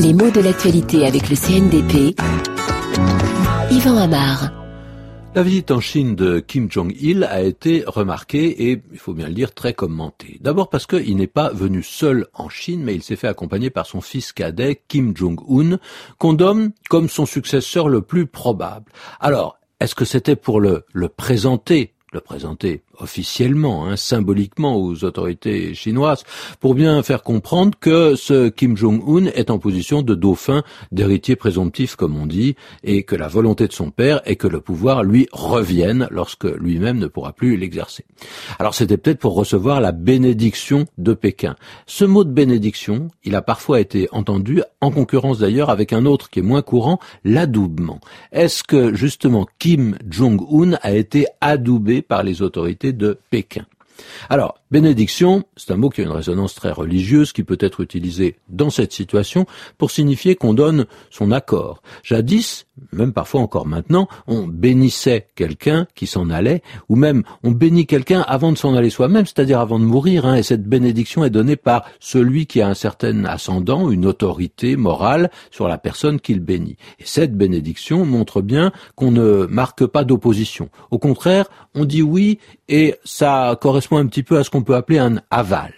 Les mots de l'actualité avec le CNDP. Yvan Amar. La visite en Chine de Kim Jong-il a été remarquée et, il faut bien le dire, très commentée. D'abord parce qu'il n'est pas venu seul en Chine, mais il s'est fait accompagner par son fils cadet, Kim Jong-un, qu'on donne comme son successeur le plus probable. Alors, est-ce que c'était pour le présenter le présenter officiellement, hein, symboliquement aux autorités chinoises, pour bien faire comprendre que ce Kim Jong-un est en position de dauphin, d'héritier présomptif comme on dit, et que la volonté de son père est que le pouvoir lui revienne lorsque lui-même ne pourra plus l'exercer. Alors c'était peut-être pour recevoir la bénédiction de Pékin. Ce mot de bénédiction, il a parfois été entendu en concurrence d'ailleurs avec un autre qui est moins courant, l'adoubement. Est-ce que justement Kim Jong-un a été adoubé par les autorités de Pékin. Bénédiction, c'est un mot qui a une résonance très religieuse qui peut être utilisé dans cette situation pour signifier qu'on donne son accord. Jadis, même parfois encore maintenant, on bénissait quelqu'un qui s'en allait, ou même on bénit quelqu'un avant de s'en aller soi-même, c'est-à-dire avant de mourir, hein, et cette bénédiction est donnée par celui qui a un certain ascendant, une autorité morale sur la personne qu'il bénit. Et cette bénédiction montre bien qu'on ne marque pas d'opposition. Au contraire, on dit oui, et ça correspond un petit peu à ce qu'on peut appeler un aval.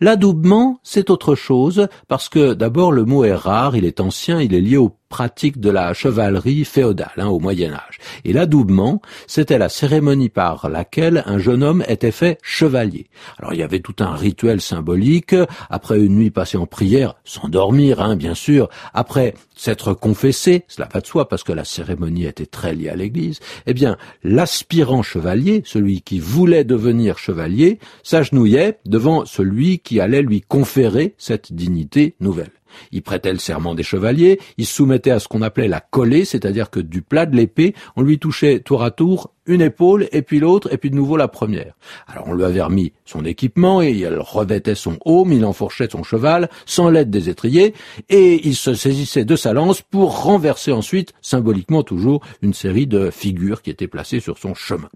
L'adoubement, c'est autre chose, parce que d'abord le mot est rare, il est ancien, il est lié au pratique de la chevalerie féodale hein, au Moyen Âge. Et l'adoubement, c'était la cérémonie par laquelle un jeune homme était fait chevalier. Alors il y avait tout un rituel symbolique, après une nuit passée en prière, s'endormir hein, bien sûr, après s'être confessé, cela va de soi parce que la cérémonie était très liée à l'Église, eh bien l'aspirant chevalier, celui qui voulait devenir chevalier, s'agenouillait devant celui qui allait lui conférer cette dignité nouvelle. Il prêtait le serment des chevaliers, il se soumettait à ce qu'on appelait la collée, c'est-à-dire que du plat de l'épée, on lui touchait tour à tour une épaule, et puis l'autre, et puis de nouveau la première. Alors on lui avait remis son équipement, et il revêtait son aume, il enfourchait son cheval, sans l'aide des étriers, et il se saisissait de sa lance pour renverser ensuite, symboliquement toujours, une série de figures qui étaient placées sur son chemin.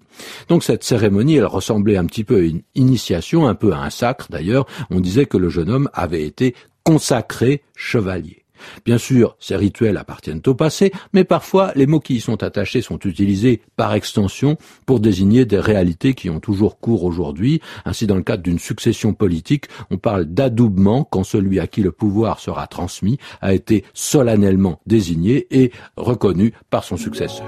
Donc cette cérémonie, elle ressemblait un petit peu à une initiation, un peu à un sacre d'ailleurs. On disait que le jeune homme avait été consacré chevalier. Bien sûr, ces rituels appartiennent au passé, mais parfois les mots qui y sont attachés sont utilisés par extension pour désigner des réalités qui ont toujours cours aujourd'hui. Ainsi, dans le cadre d'une succession politique, on parle d'adoubement quand celui à qui le pouvoir sera transmis a été solennellement désigné et reconnu par son successeur.